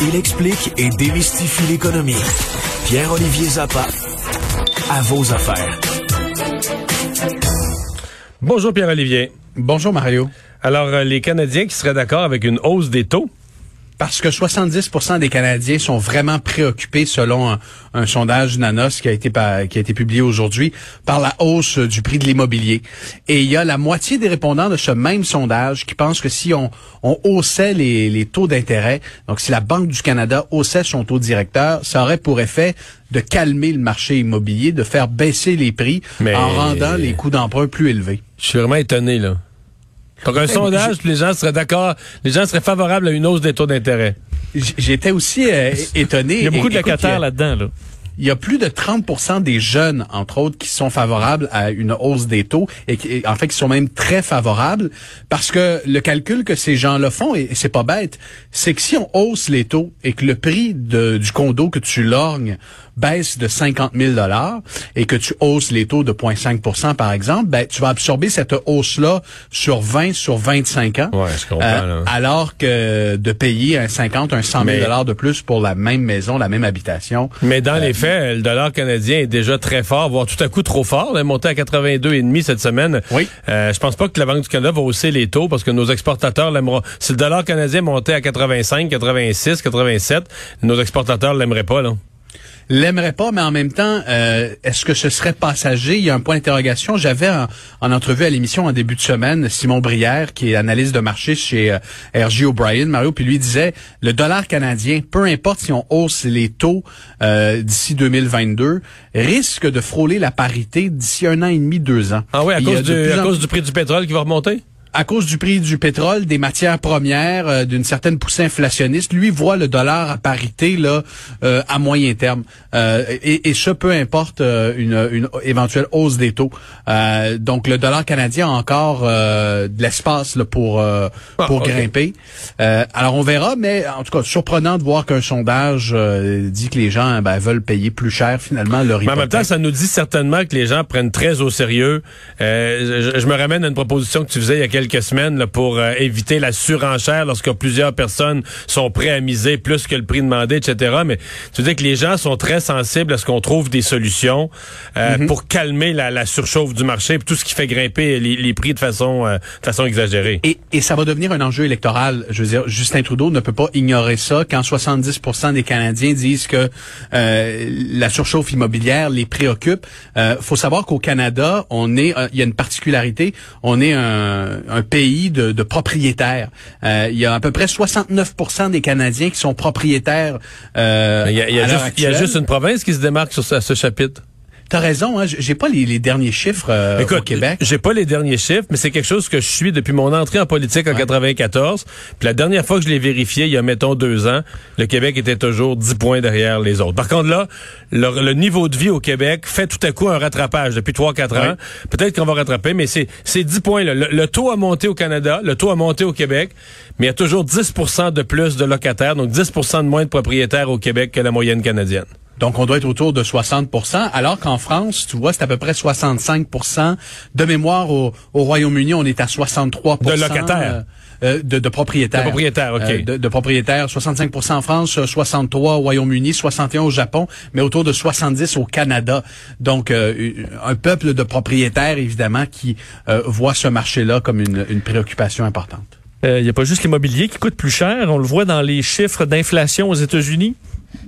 Il explique et démystifie l'économie. Pierre-Olivier Zappa, à vos affaires. Bonjour Pierre-Olivier. Bonjour Mario. Alors, euh, les Canadiens qui seraient d'accord avec une hausse des taux? Parce que 70% des Canadiens sont vraiment préoccupés, selon un, un, sondage Nanos qui a été qui a été publié aujourd'hui, par la hausse du prix de l'immobilier. Et il y a la moitié des répondants de ce même sondage qui pensent que si on, on haussait les, les taux d'intérêt, donc si la Banque du Canada haussait son taux directeur, ça aurait pour effet de calmer le marché immobilier, de faire baisser les prix en rendant les coûts d'emprunt plus élevés. Je suis vraiment étonné là. Donc un sondage, les gens seraient d'accord, les gens seraient favorables à une hausse des taux d'intérêt. J'étais aussi euh, étonné. Il y a beaucoup de locataires là-dedans. Là. Il y a plus de 30% des jeunes, entre autres, qui sont favorables à une hausse des taux et qui, en fait, qui sont même très favorables parce que le calcul que ces gens-là font, et c'est pas bête, c'est que si on hausse les taux et que le prix de, du condo que tu lorgnes baisse de 50 000 dollars et que tu hausses les taux de 0,5% par exemple, ben, tu vas absorber cette hausse-là sur 20, sur 25 ans. Ouais, je euh, alors que de payer un 50, un 100 000 dollars de plus pour la même maison, la même habitation. Mais dans les euh, faits, le dollar canadien est déjà très fort, voire tout à coup trop fort. Il est monté à 82,5 cette semaine. Oui. Euh, je pense pas que la Banque du Canada va hausser les taux parce que nos exportateurs l'aimeront. Si le dollar canadien montait à 85, 86, 87, nos exportateurs l'aimeraient pas, là l'aimerait pas, mais en même temps, euh, est-ce que ce serait passager? Il y a un point d'interrogation. J'avais en, entrevue à l'émission en début de semaine Simon Brière, qui est analyste de marché chez euh, RG O'Brien, Mario, puis lui disait, le dollar canadien, peu importe si on hausse les taux euh, d'ici 2022, risque de frôler la parité d'ici un an et demi, deux ans. Ah oui, à, cause, à cause du prix du pétrole qui va remonter? À cause du prix du pétrole, des matières premières, euh, d'une certaine poussée inflationniste, lui voit le dollar à parité là euh, à moyen terme. Euh, et, et, ce, peu importe une, une, éventuelle hausse des taux. donc le dollar canadien a encore de l'espace pour ah, pour grimper. alors on verra, mais en tout cas surprenant de voir qu'un sondage dit que les gens ben, veulent payer plus cher finalement leur Mais en même temps, ça nous dit certainement que les gens prennent très au sérieux. Je, je, me ramène à une proposition que tu faisais il y a quelques quelques semaines là, pour euh, éviter la surenchère lorsque plusieurs personnes sont prêtes à miser plus que le prix demandé, etc. Mais tu dire que les gens sont très sensibles à ce qu'on trouve des solutions euh, mhm. pour calmer la, la, surchauffe du marché, tout ce qui fait grimper les, les prix de façon, euh, de façon exagérée. Et, et, ça va devenir un enjeu électoral. Je veux dire, Justin Trudeau ne peut pas ignorer ça quand 70% des Canadiens disent que la surchauffe immobilière les préoccupe. faut savoir qu'au Canada, on est, il y a une particularité, on est un un pays de, propriétaires. Euh, il y a à peu près 69% des Canadiens qui sont propriétaires. Euh, il y a, il y a juste une province qui se démarque sur ce chapitre. T'as raison, hein, j'ai pas les, derniers chiffres euh, au Québec. J'ai pas les derniers chiffres, mais c'est quelque chose que je suis depuis mon entrée en politique en 94. Puis la dernière fois que je l'ai vérifié, il y a mettons deux ans, le Québec était toujours 10 points derrière les autres. Par contre là, le, niveau de vie au Québec fait tout à coup un rattrapage depuis 3-4 ans. Peut-être qu'on va rattraper, mais c'est c'est 10 points. Là. Le, taux a monté au Canada, le taux a monté au Québec, mais il y a toujours 10% de plus de locataires, donc 10% de moins de propriétaires au Québec que la moyenne canadienne. Donc, on doit être autour de 60% alors qu'en France, tu vois, c'est à peu près 65% De mémoire, au, Royaume-Uni, on est à 63% De locataires. Euh, de, de, propriétaires. De propriétaires, OK. Euh, de, propriétaires, 65 en France, 63 au Royaume-Uni, 61 au Japon, mais autour de 70 au Canada. Donc, euh, un peuple de propriétaires, évidemment, qui voit ce marché-là comme une, une préoccupation importante. Il n'y a pas juste l'immobilier qui coûte plus cher. On le voit dans les chiffres d'inflation aux États-Unis.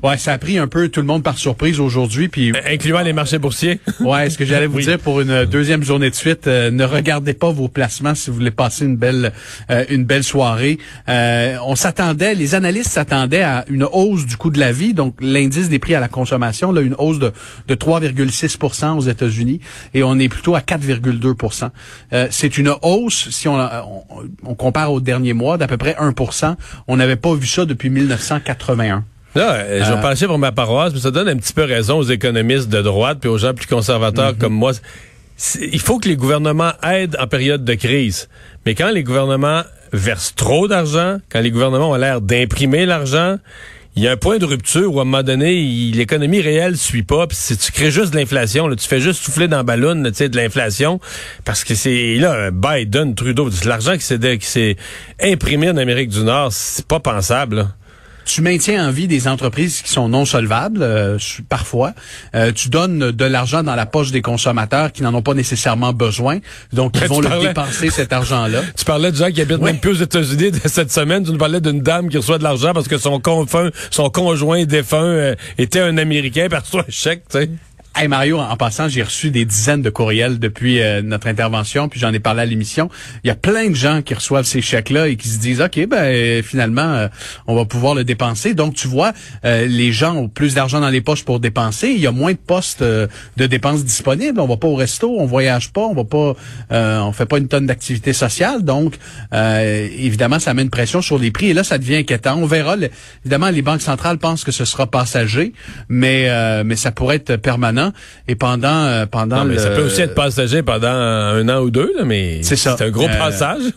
Ouais, ça a pris un peu tout le monde par surprise aujourd'hui, puis euh, incluant les marchés boursiers. ouais, ce que j'allais vous dire pour une deuxième journée de suite, euh, ne regardez pas vos placements si vous voulez passer une belle euh, une belle soirée. on s'attendait, les analystes s'attendaient à une hausse du coût de la vie, donc l'indice des prix à la consommation, là, une hausse de, de 3,6% aux États-Unis, et on est plutôt à 4,2% C'est une hausse si on, on, on compare au dernier mois d'à peu près 1% On n'avait pas vu ça depuis 1981. Là, euh, je vais pencher pour ma paroisse, mais ça donne un petit peu raison aux économistes de droite puis aux gens plus conservateurs mhm. comme moi. Il faut que les gouvernements aident en période de crise. Mais quand les gouvernements versent trop d'argent, quand les gouvernements ont l'air d'imprimer l'argent, il y a un point de rupture où à un moment donné, l'économie réelle suit pas. Puis si tu crées juste de l'inflation, tu fais juste souffler dans le ballon, de l'inflation, parce que c'est là Biden, Trudeau, l'argent qui s'est imprimé en Amérique du Nord, c'est pas pensable. Là tu maintiens en vie des entreprises qui sont non solvables euh, parfois. Euh, tu donnes de l'argent dans la poche des consommateurs qui n'en ont pas nécessairement besoin, donc ils vont le dépenser cet argent-là. Tu parlais de gens qui habitent même plus aux États-Unis cette semaine. Tu nous parlais d'une dame qui reçoit de l'argent parce que son, confin, son conjoint défunt euh, était un Américain, par un chèque, tu sais. Mario, en passant, j'ai reçu des dizaines de courriels depuis euh, notre intervention, puis j'en ai parlé à l'émission. Il y a plein de gens qui reçoivent ces chèques-là et qui se disent, OK, ben finalement, euh, on va pouvoir le dépenser. Donc, tu vois, euh, les gens ont plus d'argent dans les poches pour dépenser. Il y a moins de postes de dépenses disponibles. On va pas au resto, on voyage pas, on va pas, on fait pas une tonne d'activités sociales. Donc, évidemment, ça met une pression sur les prix. Et là, ça devient inquiétant. On verra. évidemment, les banques centrales pensent que ce sera passager, mais mais ça pourrait être permanent et pendant euh, pendant mais ça peut aussi être passager pendant un an ou deux, mais c'est ça. C'est un gros euh, passage.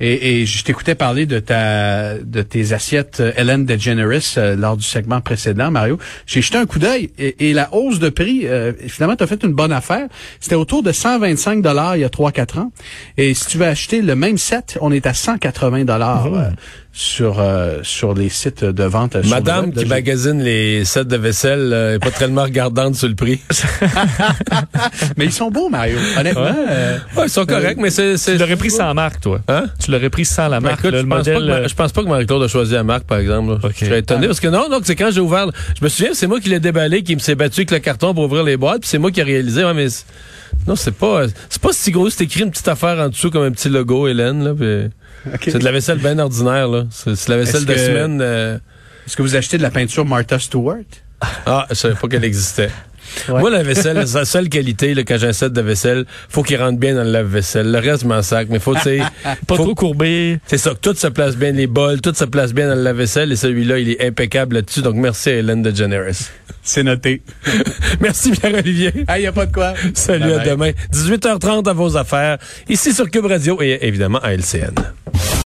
Et, et, je t'écoutais parler de ta de tes assiettes euh, Ellen DeGeneres lors du segment précédent, Mario. J'ai jeté un coup d'œil et, la hausse de prix, finalement, tu as fait une bonne affaire. C'était autour de 125 dollars il y a 3-4 ans. Et si tu veux acheter le même set, on est à 180 dollars. Mmh sur euh, sur les sites de vente. Madame qui magasine les sets de vaisselle euh, est pas tellement regardante sur le prix. mais ils sont beaux, Mario. Honnêtement. Ouais, euh, ils sont corrects, mais c'est. Tu l'aurais pris sans marque, toi. Hein? Tu l'aurais pris sans la ben, marque. je, pense pas je pense pas que Marie-Claude a choisi la marque, par exemple. Je serais étonné. Parce que non, non, c'est quand j'ai ouvert. Je me souviens, c'est moi qui l'ai déballé, qui me s'est battu avec le carton pour ouvrir les boîtes, puis c'est moi qui ai réalisé. Ouais, mais non, c'est pas. C'est pas si gros. C'est écrit une petite affaire en dessous comme un petit logo, Hélène. Là, puis... C'est de la vaisselle bien ordinaire, là. C'est la vaisselle de semaine. Euh, Est-ce que vous achetez de la peinture Martha Stewart? Ah, je savais pas qu'elle existait. Moi, la vaisselle, sa seule qualité, là, quand set de vaisselle, faut qu'il rentre bien dans le lave-vaisselle. Le reste, m'en sac. Mais faut, tu sais. pas trop courbé. C'est ça, que tout se place bien, les bols, tout se place bien dans le lave-vaisselle. Et celui-là, il est impeccable là-dessus. Donc, merci à Hélène DeGeneres. C'est noté. merci, Pierre-Olivier. Ah, y a pas de quoi. Salut, à demain. 18h30 à vos affaires. Ici sur Cube Radio et évidemment à LCN.